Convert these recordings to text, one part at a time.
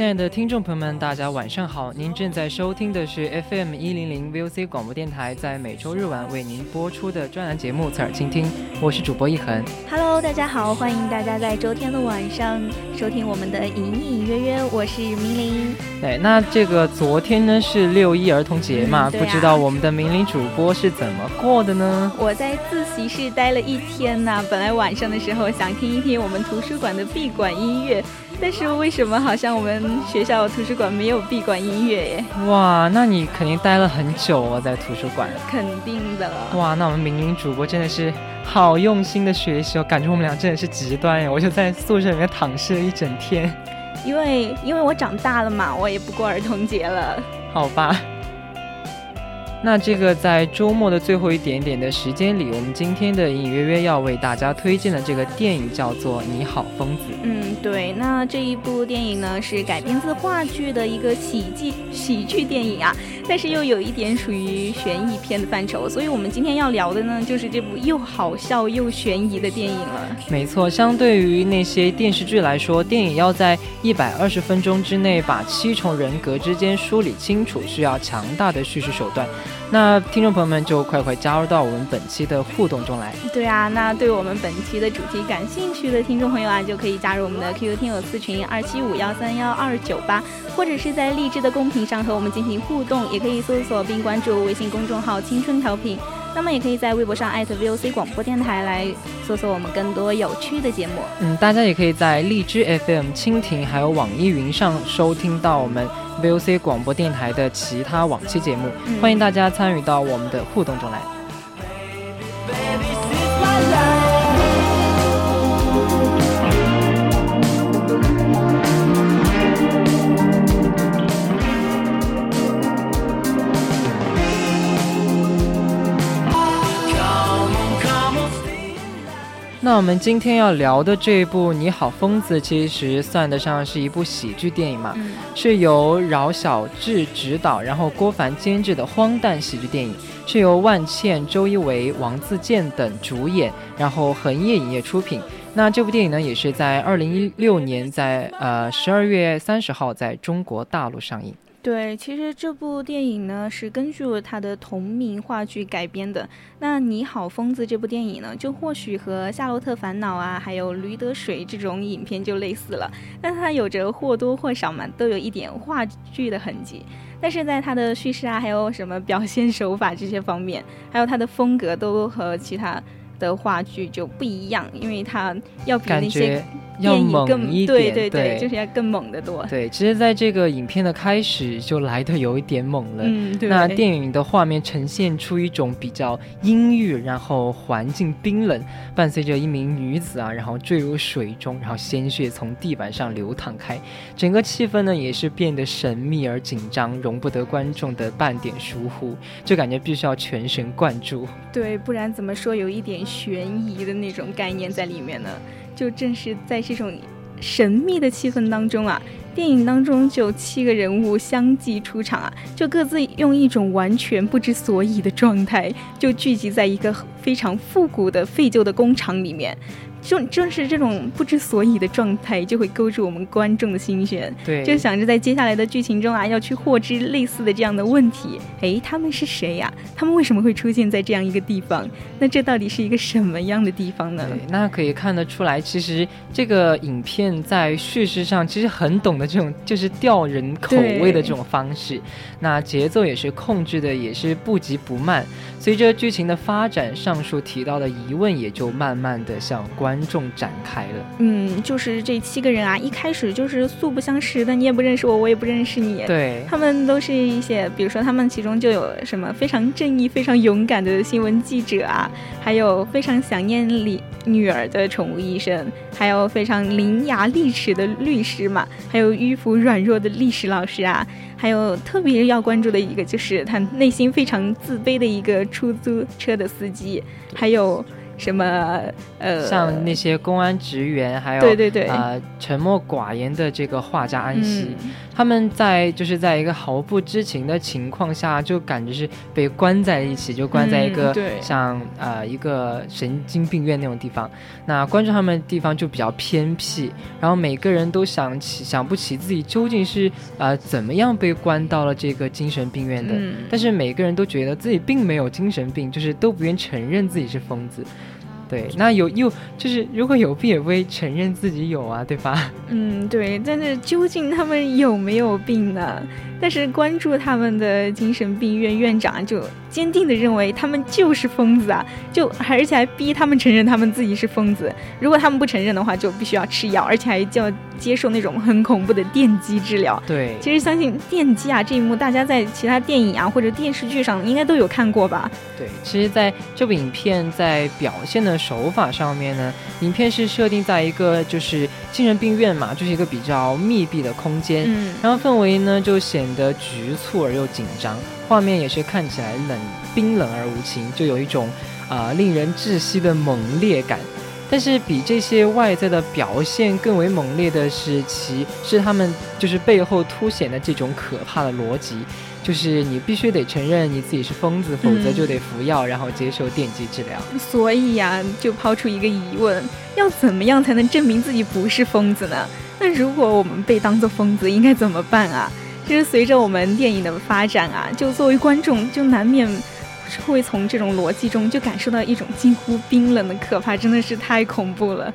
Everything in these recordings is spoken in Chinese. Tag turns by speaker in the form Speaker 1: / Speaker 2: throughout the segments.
Speaker 1: 亲爱的听众朋友们，大家晚上好！您正在收听的是 FM 一零零 VOC 广播电台，在每周日晚为您播出的专栏节目《侧耳倾听》，我是主播一恒。
Speaker 2: Hello，大家好，欢迎大家在周天的晚上收听我们的隐隐约约，我是明玲。
Speaker 1: 哎，那这个昨天呢是六一儿童节嘛，不知道我们的明玲主播是怎么过的呢？
Speaker 2: 我在自习室待了一天呢，本来晚上的时候想听一听我们图书馆的闭馆音乐。但是为什么好像我们学校图书馆没有闭馆音乐耶？
Speaker 1: 哇，那你肯定待了很久哦，在图书馆。
Speaker 2: 肯定的。
Speaker 1: 哇，那我们明明主播真的是好用心的学习哦，感觉我们俩真的是极端耶！我就在宿舍里面躺尸了一整天。
Speaker 2: 因为因为我长大了嘛，我也不过儿童节了。
Speaker 1: 好吧。那这个在周末的最后一点点的时间里，我们今天的隐隐约约要为大家推荐的这个电影叫做《你好，疯子》。
Speaker 2: 嗯，对，那这一部电影呢是改编自话剧的一个喜剧喜剧电影啊，但是又有一点属于悬疑片的范畴，所以我们今天要聊的呢就是这部又好笑又悬疑的电影了。
Speaker 1: 没错，相对于那些电视剧来说，电影要在一百二十分钟之内把七重人格之间梳理清楚，需要强大的叙事手段。那听众朋友们就快快加入到我们本期的互动中来。
Speaker 2: 对啊，那对我们本期的主题感兴趣的听众朋友啊，就可以加入我们的 QQ 听友私群二七五幺三幺二九八，或者是在励志的公屏上和我们进行互动，也可以搜索并关注微信公众号“青春调频”。那么也可以在微博上艾特 VOC 广播电台来搜索我们更多有趣的节目。
Speaker 1: 嗯，大家也可以在荔枝 FM、蜻蜓还有网易云上收听到我们。VOC 广播电台的其他往期节目，欢迎大家参与到我们的互动中来。那我们今天要聊的这一部《你好，疯子》，其实算得上是一部喜剧电影嘛，是由饶晓志执导，然后郭帆监制的荒诞喜剧电影，是由万茜、周一围、王自健等主演，然后恒业影业出品。那这部电影呢，也是在二零一六年在呃十二月三十号在中国大陆上映。
Speaker 2: 对，其实这部电影呢是根据他的同名话剧改编的。那你好，疯子这部电影呢，就或许和《夏洛特烦恼》啊，还有《驴得水》这种影片就类似了。但它有着或多或少嘛，都有一点话剧的痕迹。但是在它的叙事啊，还有什么表现手法这些方面，还有它的风格，都和其他的话剧就不一样，因为它要比那些。
Speaker 1: 要猛一点，
Speaker 2: 对对对，就是要更猛的多。
Speaker 1: 对，其实在这个影片的开始就来的有一点猛了。
Speaker 2: 嗯，对。
Speaker 1: 那电影的画面呈现出一种比较阴郁，然后环境冰冷，伴随着一名女子啊，然后坠入水中，然后鲜血从地板上流淌开，整个气氛呢也是变得神秘而紧张，容不得观众的半点疏忽，就感觉必须要全神贯注。
Speaker 2: 对，不然怎么说有一点悬疑的那种概念在里面呢？就正是在这种神秘的气氛当中啊，电影当中就七个人物相继出场啊，就各自用一种完全不知所以的状态，就聚集在一个非常复古的废旧的工厂里面。正正是这种不知所以的状态，就会勾住我们观众的心弦。
Speaker 1: 对，
Speaker 2: 就想着在接下来的剧情中啊，要去获知类似的这样的问题。哎，他们是谁呀？他们为什么会出现在这样一个地方？那这到底是一个什么样的地方呢？
Speaker 1: 对，那可以看得出来，其实这个影片在叙事上其实很懂得这种就是吊人口味的这种方式。那节奏也是控制的，也是不急不慢。随着剧情的发展，上述提到的疑问也就慢慢的向观众展开了。
Speaker 2: 嗯，就是这七个人啊，一开始就是素不相识的，你也不认识我，我也不认识你。
Speaker 1: 对，
Speaker 2: 他们都是一些，比如说他们其中就有什么非常正义、非常勇敢的新闻记者啊，还有非常想念里女儿的宠物医生，还有非常伶牙俐齿的律师嘛，还有迂腐软弱的历史老师啊。还有特别要关注的一个，就是他内心非常自卑的一个出租车的司机，还有。什么呃，
Speaker 1: 像那些公安职员，还有
Speaker 2: 对对对，
Speaker 1: 呃，沉默寡言的这个画家安息，他们在就是在一个毫不知情的情况下，就感觉是被关在一起，就关在一个像呃一个神经病院那种地方。那关注他们的地方就比较偏僻，然后每个人都想起想不起自己究竟是呃怎么样被关到了这个精神病院的，但是每个人都觉得自己并没有精神病，就是都不愿承认自己是疯子。对，那有又就是如果有病也不会承认自己有啊，对吧？
Speaker 2: 嗯，对，但是究竟他们有没有病呢？但是关注他们的精神病院院长就坚定的认为他们就是疯子啊，就而且还逼他们承认他们自己是疯子。如果他们不承认的话，就必须要吃药，而且还要接受那种很恐怖的电击治疗。
Speaker 1: 对，
Speaker 2: 其实相信电击啊这一幕，大家在其他电影啊或者电视剧上应该都有看过吧？
Speaker 1: 对，其实在这部影片在表现的手法上面呢，影片是设定在一个就是精神病院嘛，就是一个比较密闭的空间，嗯，然后氛围呢就显。得局促而又紧张，画面也是看起来冷冰冷而无情，就有一种啊令人窒息的猛烈感。但是比这些外在的表现更为猛烈的是，其是他们就是背后凸显的这种可怕的逻辑，就是你必须得承认你自己是疯子，否则就得服药，然后接受电击治疗。
Speaker 2: 所以呀，就抛出一个疑问：要怎么样才能证明自己不是疯子呢？那如果我们被当作疯子，应该怎么办啊？其实随着我们电影的发展啊，就作为观众，就难免会从这种逻辑中就感受到一种近乎冰冷的可怕，真的是太恐怖了。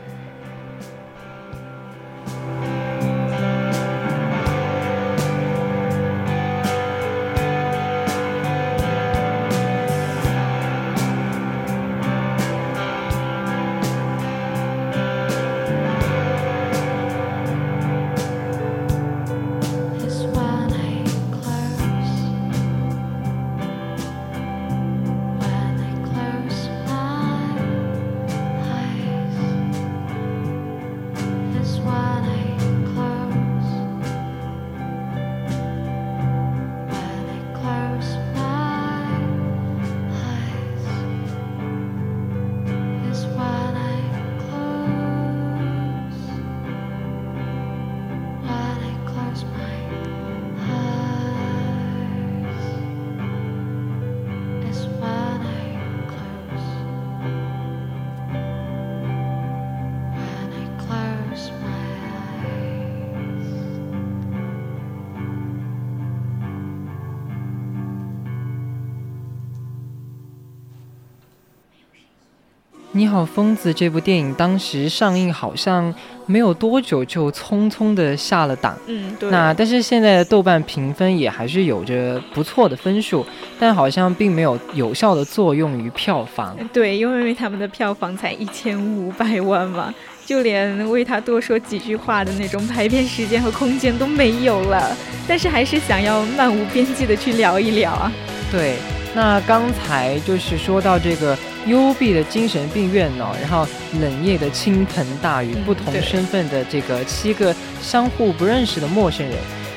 Speaker 1: 你好，疯子！这部电影当时上映好像没有多久就匆匆的下了档。
Speaker 2: 嗯，对。
Speaker 1: 那但是现在的豆瓣评分也还是有着不错的分数，但好像并没有有效的作用于票房。
Speaker 2: 对，因为他们的票房才一千五百万嘛，就连为他多说几句话的那种排片时间和空间都没有了。但是还是想要漫无边际的去聊一聊啊。
Speaker 1: 对。那刚才就是说到这个幽闭的精神病院呢，然后冷夜的倾盆大雨，不同身份的这个七个相互不认识的陌生人，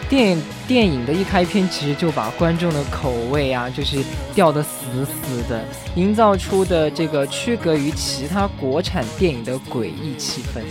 Speaker 1: 电影电影的一开篇，其实就把观众的口味啊，就是吊得死死的，营造出的这个区隔于其他国产电影的诡异气氛。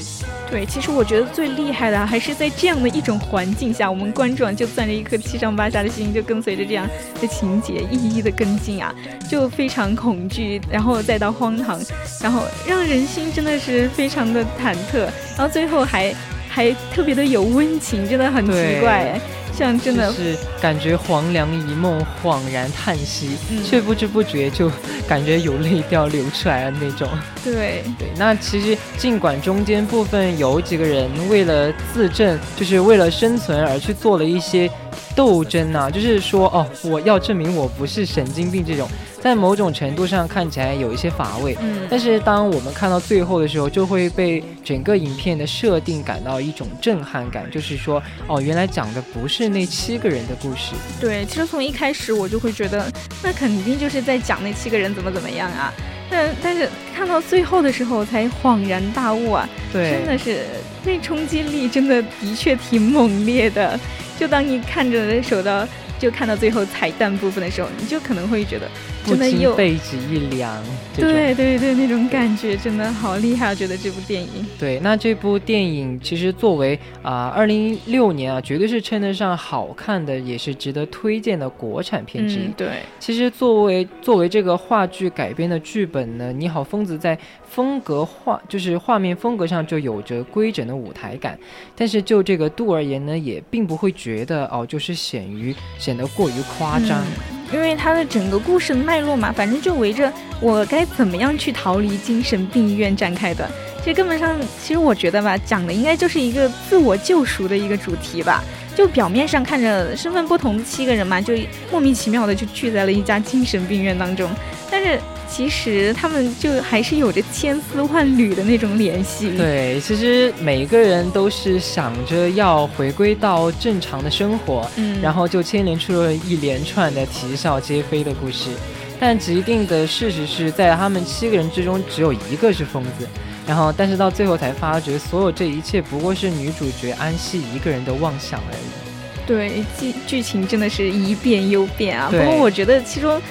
Speaker 2: 对，其实我觉得最厉害的还是在这样的一种环境下，我们观众就攥着一颗七上八下的心，就跟随着这样的情节一一的跟进啊，就非常恐惧，然后再到荒唐，然后让人心真的是非常的忐忑，然后最后还。还特别的有温情，真的很奇怪，像真的
Speaker 1: 是感觉黄粱一梦，恍然叹息，却不知不觉就感觉有泪掉流出来了那种。
Speaker 2: 对
Speaker 1: 对，那其实尽管中间部分有几个人为了自证，就是为了生存而去做了一些斗争啊，就是说哦，我要证明我不是神经病这种。在某种程度上看起来有一些乏味，嗯，但是当我们看到最后的时候，就会被整个影片的设定感到一种震撼感，就是说，哦，原来讲的不是那七个人的故事。
Speaker 2: 对，其实从一开始我就会觉得，那肯定就是在讲那七个人怎么怎么样啊，但但是看到最后的时候才恍然大悟啊，
Speaker 1: 对，
Speaker 2: 真的是那冲击力真的的确挺猛烈的，就当你看着手到。就看到最后彩蛋部分的时候，你就可能会觉得真的又
Speaker 1: 背脊一凉。
Speaker 2: 对对对，那种感觉真的好厉害，我觉得这部电影。
Speaker 1: 对，那这部电影其实作为啊，二零一六年啊，绝对是称得上好看的，也是值得推荐的国产片之一。
Speaker 2: 对，
Speaker 1: 其实作为作为这个话剧改编的剧本呢，《你好，疯子》在风格画就是画面风格上就有着规整的舞台感，但是就这个度而言呢，也并不会觉得哦，就是显于。显得过于夸张，
Speaker 2: 因为它的整个故事的脉络嘛，反正就围着我该怎么样去逃离精神病院展开的。其实根本上，其实我觉得吧，讲的应该就是一个自我救赎的一个主题吧。就表面上看着身份不同的七个人嘛，就莫名其妙的就聚在了一家精神病院当中，但是。其实他们就还是有着千丝万缕的那种联系。
Speaker 1: 对，其实每个人都是想着要回归到正常的生活，嗯，然后就牵连出了一连串的啼笑皆非的故事。但既定的事实是在他们七个人之中，只有一个是疯子。然后，但是到最后才发觉，所有这一切不过是女主角安息一个人的妄想而已。
Speaker 2: 对，剧剧情真的是一变又变啊。不过我觉得其中。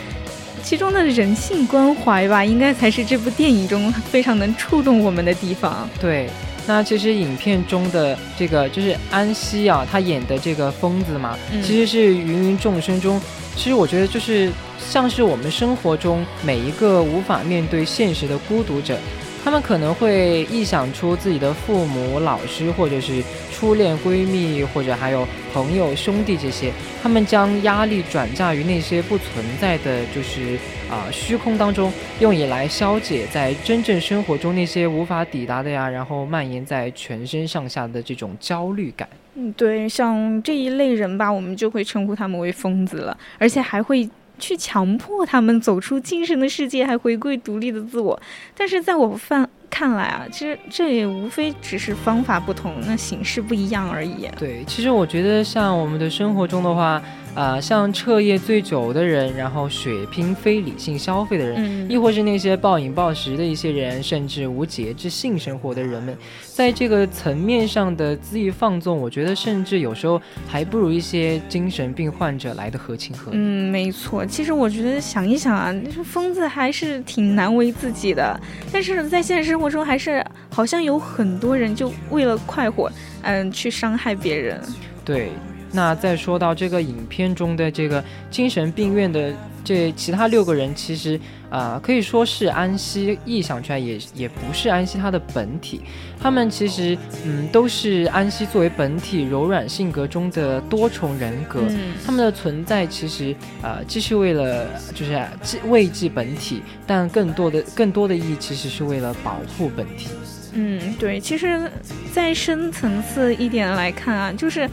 Speaker 2: 其中的人性关怀吧，应该才是这部电影中非常能触动我们的地方。
Speaker 1: 对，那其实影片中的这个就是安息啊，他演的这个疯子嘛，其实是芸芸众生中，其实我觉得就是像是我们生活中每一个无法面对现实的孤独者。他们可能会臆想出自己的父母、老师，或者是初恋闺蜜，或者还有朋友、兄弟这些。他们将压力转嫁于那些不存在的，就是啊虚空当中，用以来消解在真正生活中那些无法抵达的呀，然后蔓延在全身上下的这种焦虑感。
Speaker 2: 嗯，对，像这一类人吧，我们就会称呼他们为疯子了，而且还会。去强迫他们走出精神的世界，还回归独立的自我。但是在我犯看来啊，其实这也无非只是方法不同，那形式不一样而已。
Speaker 1: 对，其实我觉得像我们的生活中的话。啊，像彻夜醉酒的人，然后血拼非理性消费的人，亦或是那些暴饮暴食的一些人，甚至无节制性生活的人们，在这个层面上的恣意放纵，我觉得甚至有时候还不如一些精神病患者来的合情合理。
Speaker 2: 嗯，没错。其实我觉得想一想啊，疯子还是挺难为自己的，但是在现实生活中，还是好像有很多人就为了快活，嗯，去伤害别人。
Speaker 1: 对。那再说到这个影片中的这个精神病院的这其他六个人，其实啊可以说是安息臆想出来，也也不是安息他的本体。他们其实嗯都是安息作为本体柔软性格中的多重人格。嗯他们的存在其实啊既是为了就是慰藉本体，但更多的更多的意义其实是为了保护本体。
Speaker 2: 嗯，对。其实再深层次一点来看啊，就是。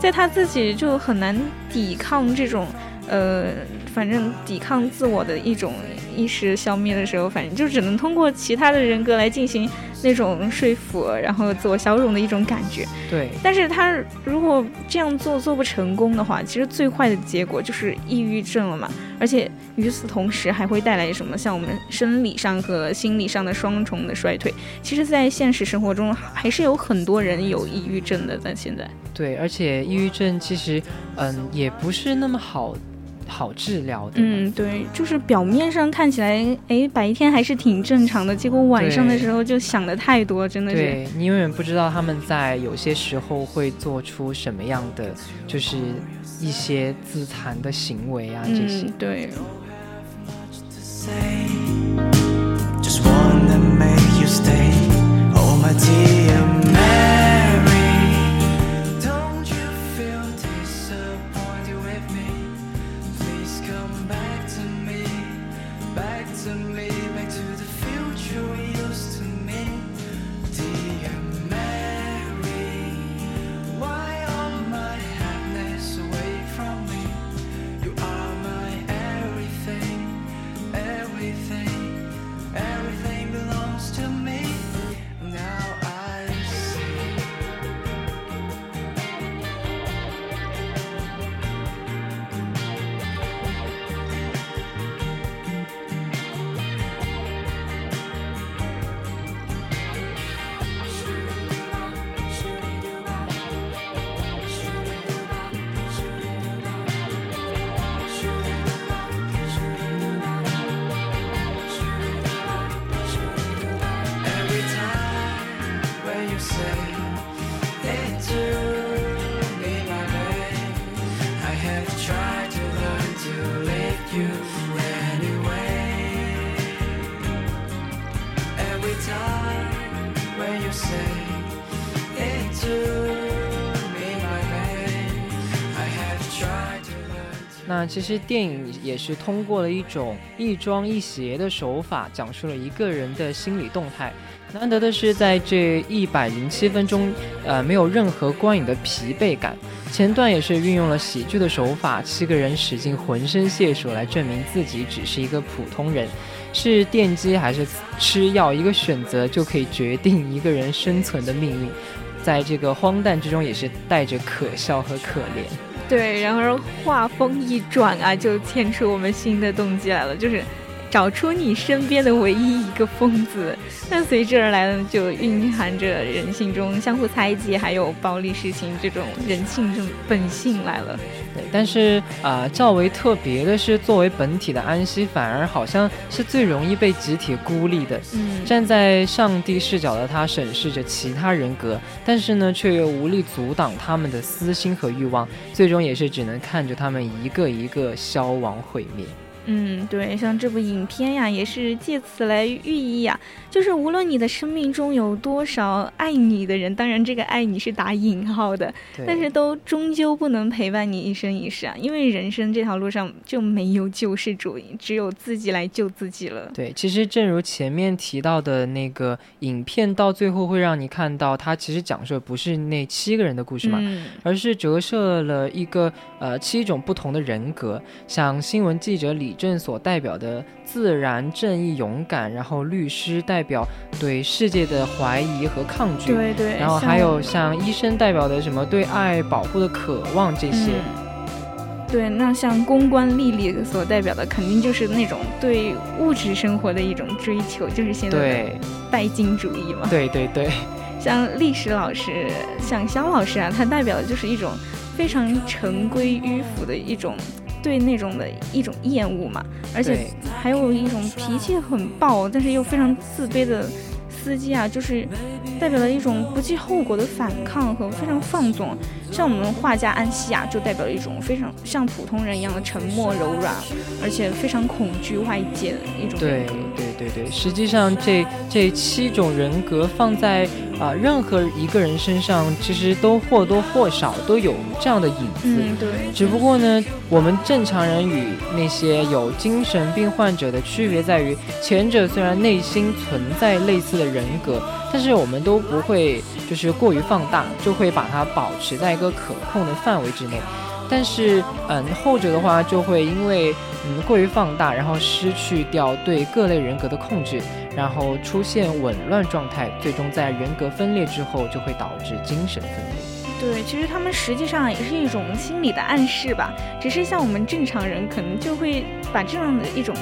Speaker 2: 在他自己就很难抵抗这种，呃，反正抵抗自我的一种意识消灭的时候，反正就只能通过其他的人格来进行那种说服，然后自我消融的一种感觉。
Speaker 1: 对，
Speaker 2: 但是他如果这样做做不成功的话，其实最坏的结果就是抑郁症了嘛。而且与此同时还会带来什么？像我们生理上和心理上的双重的衰退。其实，在现实生活中，还是有很多人有抑郁症的。在现在，
Speaker 1: 对，而且抑郁症其实，嗯，也不是那么好。好治疗的，
Speaker 2: 嗯，对，就是表面上看起来，哎，白天还是挺正常的，结果晚上的时候就想的太多，真的是。
Speaker 1: 对你永远不知道他们在有些时候会做出什么样的，就是一些自残的行为啊，这些。
Speaker 2: 对。
Speaker 1: 那其实电影也是通过了一种亦庄亦谐的手法，讲述了一个人的心理动态。难得的是，在这一百零七分钟，呃，没有任何观影的疲惫感。前段也是运用了喜剧的手法，七个人使尽浑身解数来证明自己只是一个普通人，是电击还是吃药，一个选择就可以决定一个人生存的命运。在这个荒诞之中，也是带着可笑和可怜。
Speaker 2: 对，然而话锋一转啊，就牵出我们新的动机来了，就是。找出你身边的唯一一个疯子，那随之而来的，就蕴含着人性中相互猜忌，还有暴力事情这种人性这种本性来了。
Speaker 1: 对，但是啊，较为特别的是，作为本体的安息，反而好像是最容易被集体孤立的。
Speaker 2: 嗯，
Speaker 1: 站在上帝视角的他，审视着其他人格，但是呢，却又无力阻挡他们的私心和欲望，最终也是只能看着他们一个一个消亡毁灭。
Speaker 2: 嗯，对，像这部影片呀，也是借此来寓意呀，就是无论你的生命中有多少爱你的人，当然这个爱你是打引号的，但是都终究不能陪伴你一生一世啊，因为人生这条路上就没有救世主，只有自己来救自己了。
Speaker 1: 对，其实正如前面提到的那个影片，到最后会让你看到，它其实讲述的不是那七个人的故事嘛，嗯而是折射了一个呃七种不同的人格，像新闻记者李。李正所代表的自然、正义、勇敢，然后律师代表对世界的怀疑和抗拒，
Speaker 2: 对对，
Speaker 1: 然后还有像医生代表的什么对爱、保护的渴望这些，
Speaker 2: 对，那像公关丽丽所代表的，肯定就是那种对物质生活的一种追求，就是现在的拜金主义嘛。
Speaker 1: 对对对，
Speaker 2: 像历史老师，像肖老师啊，他代表的就是一种非常陈规迂腐的一种。对那种的一种厌恶嘛，而且还有一种脾气很暴，但是又非常自卑的司机啊，就是代表了一种不计后果的反抗和非常放纵。像我们画家安西亚，就代表了一种非常像普通人一样的沉默柔软，而且非常恐惧外界的一种
Speaker 1: 人格。对对对对，实际上这这七种人格放在啊任何一个人身上，其实都或多或少都有这样的影子。
Speaker 2: 嗯，对。
Speaker 1: 只不过呢，我们正常人与那些有精神病患者的区别在于，前者虽然内心存在类似的人格。但是我们都不会，就是过于放大，就会把它保持在一个可控的范围之内。但是，嗯，后者的话就会因为嗯过于放大，然后失去掉对各类人格的控制，然后出现紊乱状态，最终在人格分裂之后就会导致精神分裂。
Speaker 2: 对，其实他们实际上也是一种心理的暗示吧，只是像我们正常人可能就会把这样的一种。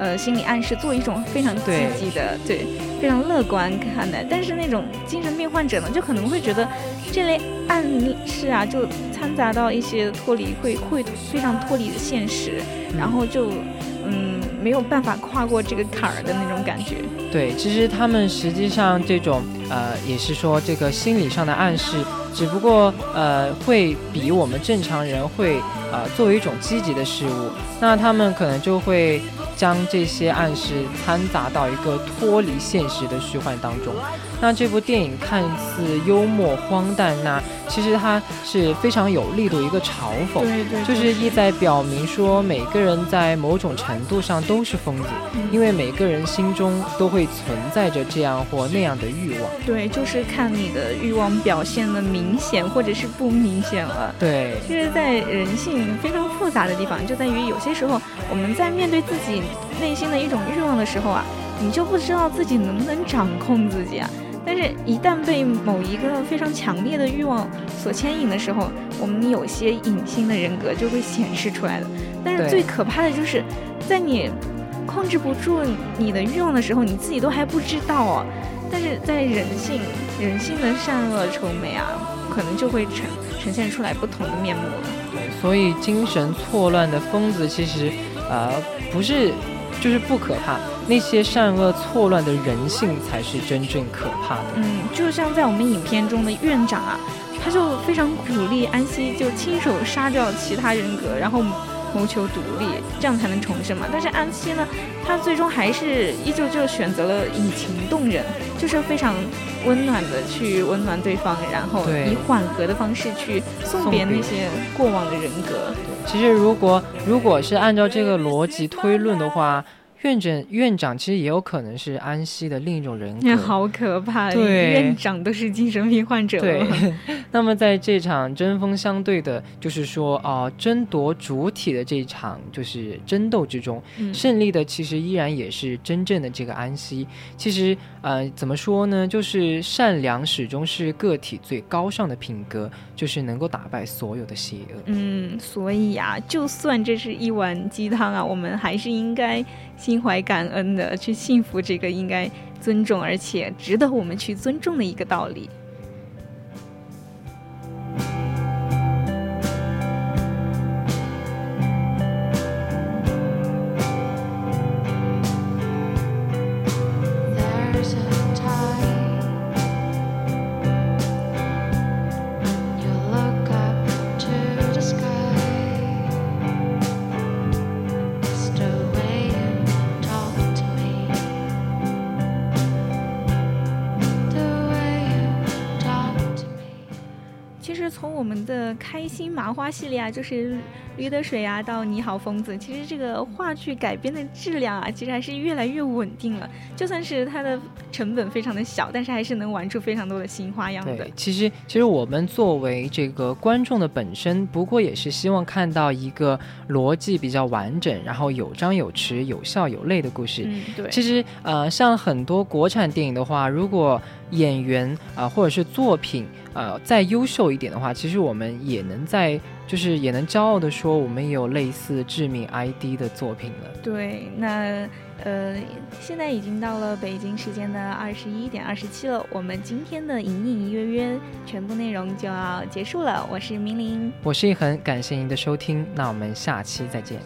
Speaker 2: 呃，心理暗示做一种非常积极的，对，非常乐观看待。但是那种精神病患者呢，就可能会觉得这类暗示啊，就掺杂到一些脱离，会会非常脱离的现实，然后就嗯没有办法跨过这个坎儿的那种感觉。
Speaker 1: 对，其实他们实际上这种呃，也是说这个心理上的暗示，只不过呃会比我们正常人会呃作为一种积极的事物，那他们可能就会。将这些暗示掺杂到一个脱离现实的虚幻当中，那这部电影看似幽默荒诞，那其实它是非常有力度一个嘲讽，
Speaker 2: 对对，
Speaker 1: 就是意在表明说每个人在某种程度上都是疯子，因为每个人心中都会存在着这样或那样的欲望，
Speaker 2: 对，就是看你的欲望表现的明显或者是不明显了，
Speaker 1: 对，
Speaker 2: 其实，在人性非常复杂的地方就在于有些时候我们在面对自己。内心的一种欲望的时候啊，你就不知道自己能不能掌控自己啊。但是，一旦被某一个非常强烈的欲望所牵引的时候，我们有些隐性的人格就会显示出来的。但是最可怕的就是，在你控制不住你的欲望的时候，你自己都还不知道哦。但是在人性，人性的善恶丑美啊，可能就会呈呈现出来不同的面目了。
Speaker 1: 对，所以精神错乱的疯子其实，呃，不是。就是不可怕，那些善恶错乱的人性才是真正可怕的。
Speaker 2: 嗯，就像在我们影片中的院长啊，他就非常鼓励安息就亲手杀掉其他人格，然后谋求独立，这样才能重生嘛。但是安息呢，他最终还是依旧就选择了以情动人，就是非常温暖的去温暖对方，然后以缓和的方式去送别那些过往的人格。
Speaker 1: 其实，如果如果是按照这个逻辑推论的话，院长院长其实也有可能是安息的另一种人格，
Speaker 2: 好可怕！
Speaker 1: 对，
Speaker 2: 院长都是精神病患者。
Speaker 1: 对，那么在这场针锋相对的，就是说啊，争夺主体的这一场就是争斗之中，胜利的其实依然也是真正的这个安息。其实，呃，怎么说呢？就是善良始终是个体最高尚的品格，就是能够打败所有的邪恶。
Speaker 2: 嗯，所以啊，就算这是一碗鸡汤啊，我们还是应该。心怀感恩的去幸福，这个应该尊重，而且值得我们去尊重的一个道理。麻花系列啊，就是《驴得水》啊，到《你好，疯子》，其实这个话剧改编的质量啊，其实还是越来越稳定了。就算是它的成本非常的小，但是还是能玩出非常多的新花样的。
Speaker 1: 对，其实其实我们作为这个观众的本身，不过也是希望看到一个逻辑比较完整，然后有张有弛、有笑有泪的故事。
Speaker 2: 嗯，对。
Speaker 1: 其实呃，像很多国产电影的话，如果演员啊，或者是作品。呃，再优秀一点的话，其实我们也能在，就是也能骄傲的说，我们也有类似致命 ID 的作品了。
Speaker 2: 对，那呃，现在已经到了北京时间的二十一点二十七了，我们今天的隐隐约约全部内容就要结束了。我是明玲，
Speaker 1: 我是一恒，感谢您的收听，那我们下期再见。